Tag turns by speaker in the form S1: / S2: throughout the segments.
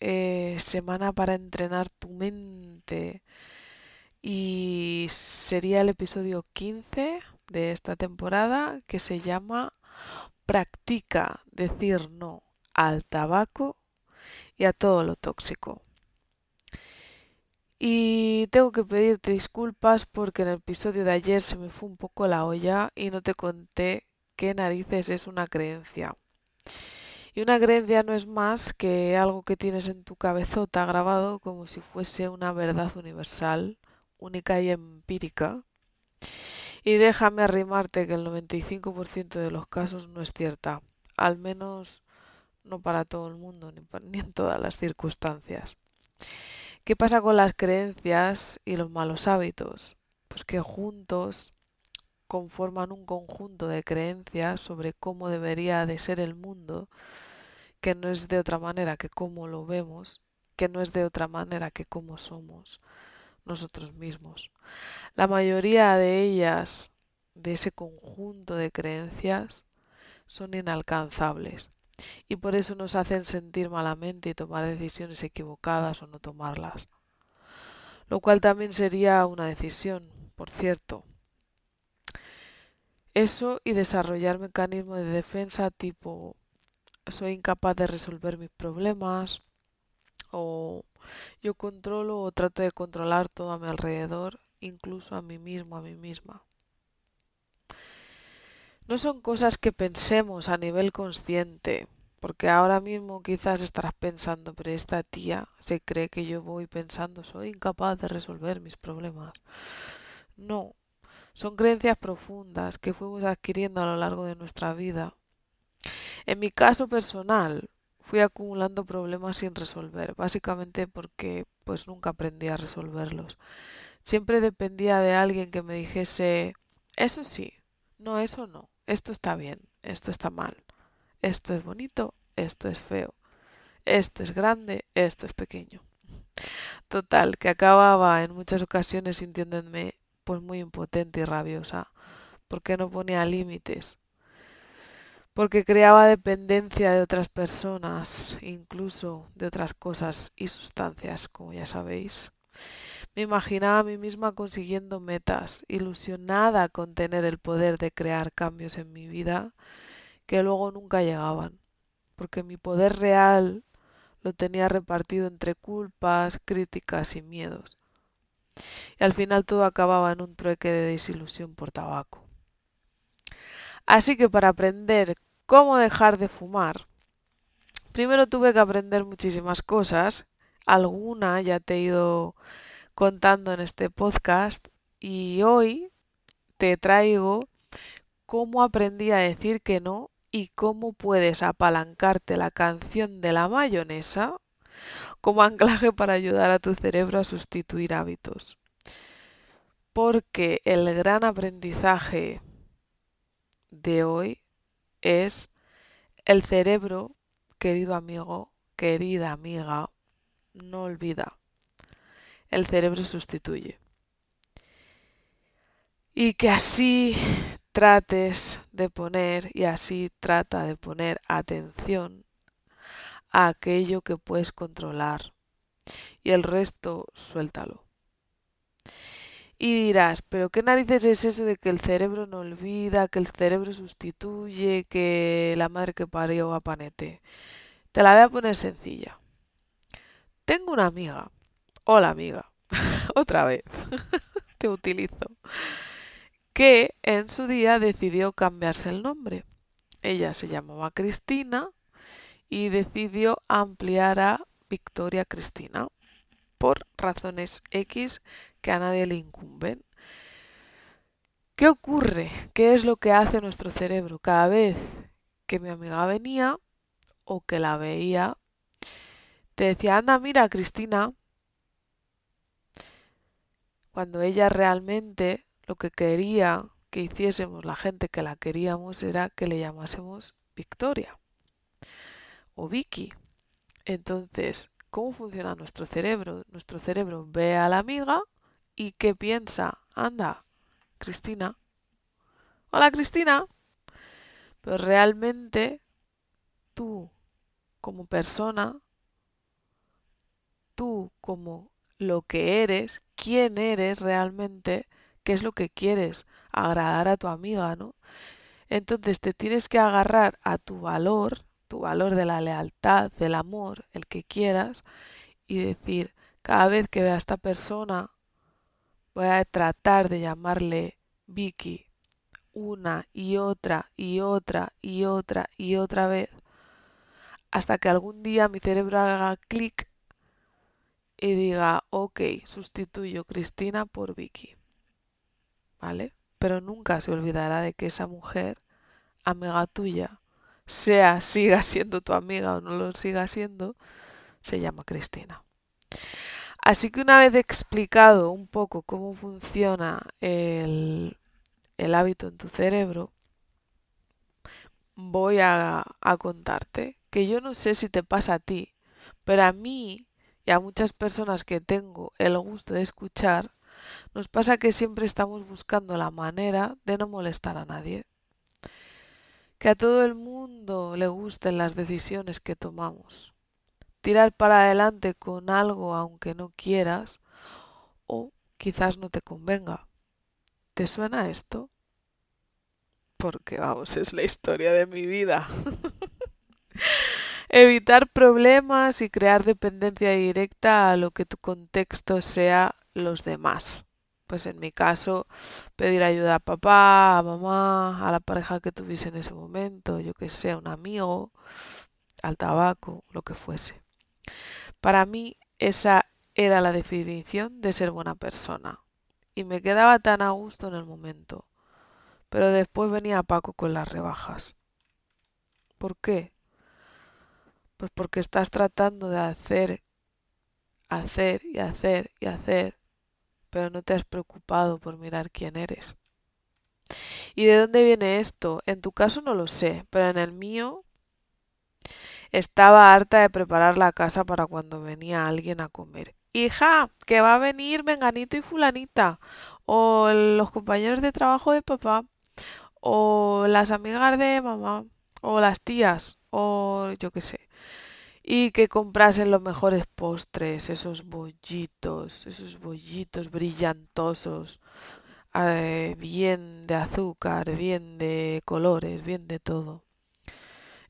S1: eh, semana para entrenar tu mente. Y sería el episodio 15 de esta temporada que se llama Practica decir no al tabaco y a todo lo tóxico. Y tengo que pedirte disculpas porque en el episodio de ayer se me fue un poco la olla y no te conté qué narices es una creencia. Y una creencia no es más que algo que tienes en tu cabezota grabado como si fuese una verdad universal, única y empírica. Y déjame arrimarte que el 95% de los casos no es cierta, al menos no para todo el mundo ni, ni en todas las circunstancias. ¿Qué pasa con las creencias y los malos hábitos? Pues que juntos conforman un conjunto de creencias sobre cómo debería de ser el mundo, que no es de otra manera que cómo lo vemos, que no es de otra manera que cómo somos nosotros mismos. La mayoría de ellas, de ese conjunto de creencias, son inalcanzables y por eso nos hacen sentir malamente y tomar decisiones equivocadas o no tomarlas. Lo cual también sería una decisión, por cierto, eso y desarrollar mecanismos de defensa tipo soy incapaz de resolver mis problemas o yo controlo o trato de controlar todo a mi alrededor, incluso a mí mismo, a mí misma. No son cosas que pensemos a nivel consciente, porque ahora mismo quizás estarás pensando, pero esta tía se cree que yo voy pensando, soy incapaz de resolver mis problemas. No, son creencias profundas que fuimos adquiriendo a lo largo de nuestra vida. En mi caso personal, fui acumulando problemas sin resolver, básicamente porque pues nunca aprendí a resolverlos. Siempre dependía de alguien que me dijese, eso sí, no, eso no, esto está bien, esto está mal, esto es bonito, esto es feo, esto es grande, esto es pequeño. Total, que acababa en muchas ocasiones sintiéndome pues muy impotente y rabiosa, porque no ponía límites, porque creaba dependencia de otras personas, incluso de otras cosas y sustancias, como ya sabéis. Me imaginaba a mí misma consiguiendo metas, ilusionada con tener el poder de crear cambios en mi vida que luego nunca llegaban, porque mi poder real lo tenía repartido entre culpas, críticas y miedos y al final todo acababa en un trueque de desilusión por tabaco. Así que para aprender cómo dejar de fumar, primero tuve que aprender muchísimas cosas, alguna ya te he ido contando en este podcast y hoy te traigo cómo aprendí a decir que no y cómo puedes apalancarte la canción de la mayonesa como anclaje para ayudar a tu cerebro a sustituir hábitos. Porque el gran aprendizaje de hoy es el cerebro, querido amigo, querida amiga, no olvida. El cerebro sustituye. Y que así trates de poner y así trata de poner atención a aquello que puedes controlar y el resto suéltalo. Y dirás, pero ¿qué narices es eso de que el cerebro no olvida, que el cerebro sustituye, que la madre que parió a panete? Te la voy a poner sencilla. Tengo una amiga. Hola amiga. Otra vez. Te utilizo. Que en su día decidió cambiarse el nombre. Ella se llamaba Cristina y decidió ampliar a Victoria Cristina por razones X que a nadie le incumben. ¿Qué ocurre? ¿Qué es lo que hace nuestro cerebro? Cada vez que mi amiga venía o que la veía, te decía, anda, mira, Cristina, cuando ella realmente lo que quería que hiciésemos la gente que la queríamos era que le llamásemos Victoria o Vicky. Entonces, ¿cómo funciona nuestro cerebro? Nuestro cerebro ve a la amiga y ¿qué piensa? Anda, Cristina. Hola Cristina. Pero realmente tú como persona, tú como lo que eres, quién eres realmente, qué es lo que quieres, agradar a tu amiga, ¿no? Entonces te tienes que agarrar a tu valor, tu valor de la lealtad, del amor, el que quieras, y decir, cada vez que vea a esta persona, voy a tratar de llamarle Vicky una y otra y otra y otra y otra vez, hasta que algún día mi cerebro haga clic y diga, ok, sustituyo Cristina por Vicky. ¿Vale? Pero nunca se olvidará de que esa mujer, amiga tuya, sea, siga siendo tu amiga o no lo siga siendo, se llama Cristina. Así que una vez explicado un poco cómo funciona el, hábito en tu cerebro, voy a contarte que yo no sé si te pasa a ti, pero a mí y a muchas personas que tengo el gusto de escuchar, nos pasa que siempre estamos buscando la manera de no molestar a nadie. Que a todo el mundo le gusten las decisiones que tomamos. Tirar para adelante con algo aunque no quieras o quizás no te convenga. ¿Te suena esto? Porque vamos, es la historia de mi vida. Evitar problemas y crear dependencia directa a lo que tu contexto sea los demás. Pues en mi caso, pedir ayuda a papá, a mamá, a la pareja que tuviese en ese momento, yo que sé, un amigo, al tabaco, lo que fuese. Para mí esa era la definición de ser buena persona. Y me quedaba tan a gusto en el momento. Pero después venía Paco con las rebajas. ¿Por qué? Pues porque estás tratando de hacer, hacer y hacer y hacer, pero no te has preocupado por mirar quién eres. ¿Y de dónde viene esto? En tu caso no lo sé, pero en el mío estaba harta de preparar la casa para cuando venía alguien a comer. Hija, que va a venir Menganito y Fulanita, o los compañeros de trabajo de papá, o las amigas de mamá, o las tías, o yo qué sé y que comprasen los mejores postres, esos bollitos, esos bollitos brillantosos, eh, bien de azúcar, bien de colores, bien de todo.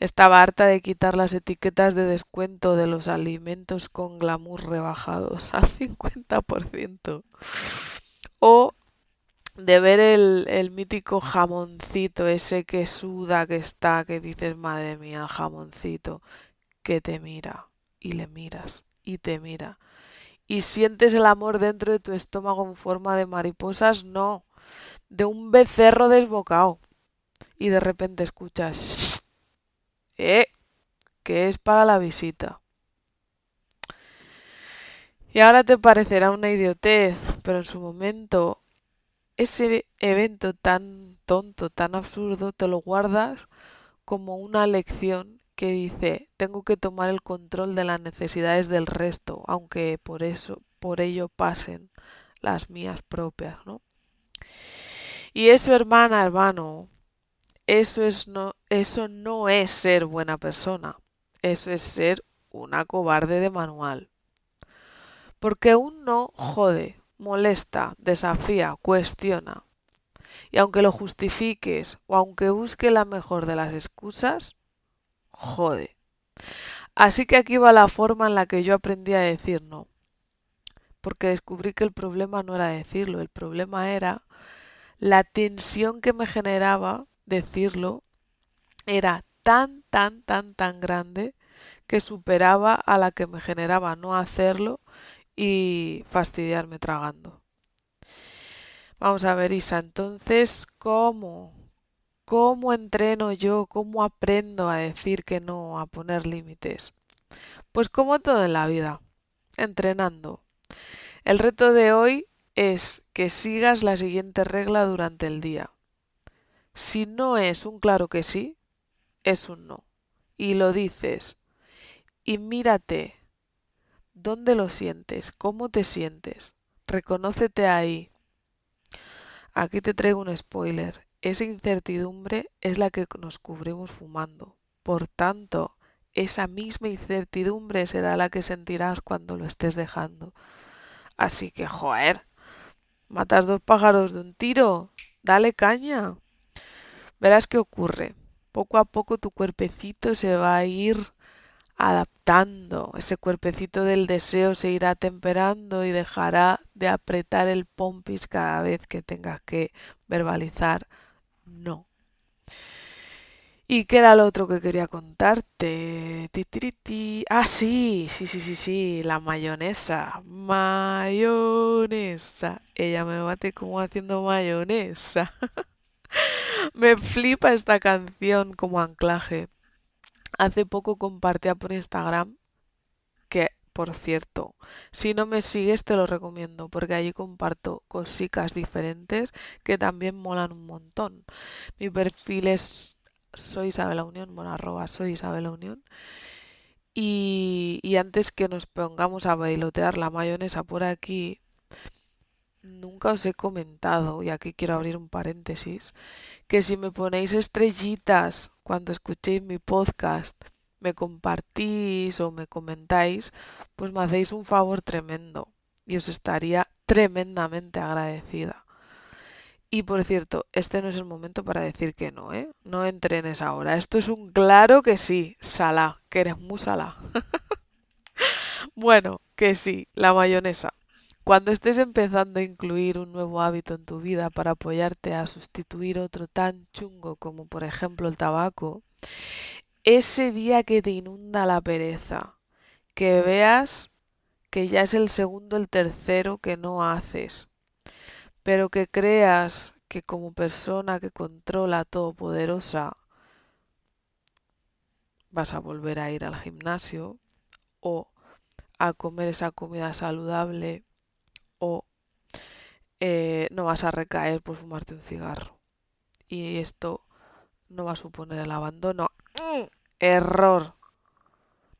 S1: Estaba harta de quitar las etiquetas de descuento de los alimentos con glamour rebajados al 50%. O de ver el, el, mítico jamoncito ese que suda, que está, que dices, madre mía, el jamoncito que te mira y le miras y te mira. Y sientes el amor dentro de tu estómago en forma de mariposas, no, de un becerro desbocado. Y de repente escuchas, ¡eh! que es para la visita. Y ahora te parecerá una idiotez, pero en su momento ese evento tan tonto, tan absurdo, te lo guardas como una lección que dice, tengo que tomar el control de las necesidades del resto, aunque por eso, por ello pasen las mías propias, ¿no? Y eso, hermana, hermano, eso es no, eso no es ser buena persona. Eso es ser una cobarde de manual. Porque un no jode, molesta, desafía, cuestiona. Y aunque lo justifiques o aunque busque la mejor de las excusas, jode. Así que aquí va la forma en la que yo aprendí a decir no. Porque descubrí que el problema no era decirlo, el problema era la tensión que me generaba decirlo era tan, tan, tan, tan grande que superaba a la que me generaba no hacerlo y fastidiarme tragando. Vamos a ver, Isa, entonces, ¿cómo? ¿Cómo entreno yo? ¿Cómo aprendo a decir que no, a poner límites? Pues como todo en la vida, entrenando. El reto de hoy es que sigas la siguiente regla durante el día. Si no es un claro que sí, es un no. Y lo dices. Y mírate. ¿Dónde lo sientes? ¿Cómo te sientes? Reconócete ahí. Aquí te traigo un spoiler. Esa incertidumbre es la que nos cubrimos fumando. Por tanto, esa misma incertidumbre será la que sentirás cuando lo estés dejando. Así que, joder, matas dos pájaros de un tiro. Dale caña. Verás qué ocurre. Poco a poco tu cuerpecito se va a ir adaptando. Ese cuerpecito del deseo se irá temperando y dejará de apretar el pompis cada vez que tengas que verbalizar no. ¿Y qué era lo otro que quería contarte? Ah, sí, sí, sí, sí, sí, la mayonesa. Mayonesa. Ella me bate como haciendo mayonesa. me flipa esta canción como anclaje. Hace poco compartía por Instagram que, por cierto, si no me sigues te lo recomiendo porque allí comparto cositas diferentes que también molan un montón. Mi perfil es soy Isabela Unión, bueno, soy Isabela Unión. Y, y antes que nos pongamos a bailotear la mayonesa por aquí, nunca os he comentado, y aquí quiero abrir un paréntesis, que si me ponéis estrellitas cuando escuchéis mi podcast, me compartís o me comentáis, pues me hacéis un favor tremendo y os estaría tremendamente agradecida. Y por cierto, este no es el momento para decir que no, ¿eh? No entrenes ahora. Esto es un claro que sí, Salá, que eres muy bueno, que sí, la mayonesa. Cuando estés empezando a incluir un nuevo hábito en tu vida para apoyarte a sustituir otro tan chungo como por ejemplo el tabaco, ese día que te inunda la pereza, que veas que ya es el segundo, el tercero que no haces, pero que creas que como persona que controla todopoderosa vas a volver a ir al gimnasio o a comer esa comida saludable o eh, no vas a recaer por fumarte un cigarro. Y esto no va a suponer el abandono. ¡Mm! Error.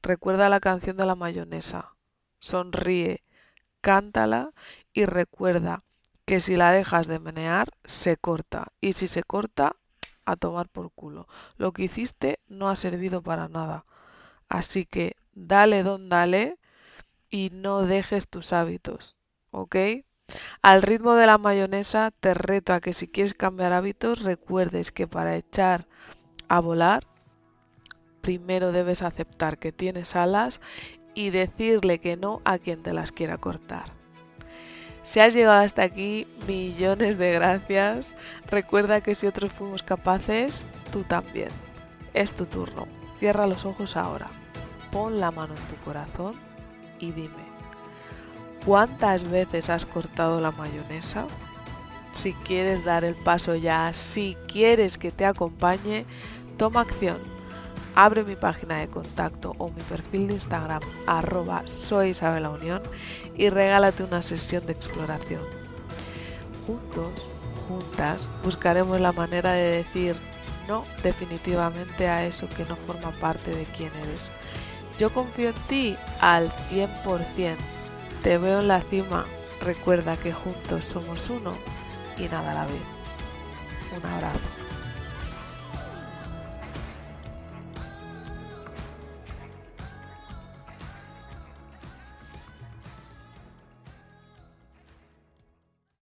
S1: Recuerda la canción de la mayonesa. Sonríe, cántala y recuerda que si la dejas de menear, se corta. Y si se corta, a tomar por culo. Lo que hiciste no ha servido para nada. Así que dale don dale y no dejes tus hábitos. ¿Ok? Al ritmo de la mayonesa te reto a que si quieres cambiar hábitos recuerdes que para echar a volar primero debes aceptar que tienes alas y decirle que no a quien te las quiera cortar. Si has llegado hasta aquí, millones de gracias. Recuerda que si otros fuimos capaces, tú también. Es tu turno. Cierra los ojos ahora. Pon la mano en tu corazón y dime, ¿Cuántas veces has cortado la mayonesa? Si quieres dar el paso ya, si quieres que te acompañe, toma acción. Abre mi página de contacto o mi perfil de Instagram arroba y regálate una sesión de exploración. Juntos, juntas, buscaremos la manera de decir no definitivamente a eso que no forma parte de quién eres. Yo confío en ti al 100%. Te veo en la cima. Recuerda que juntos somos uno y nada a la vez. Un abrazo.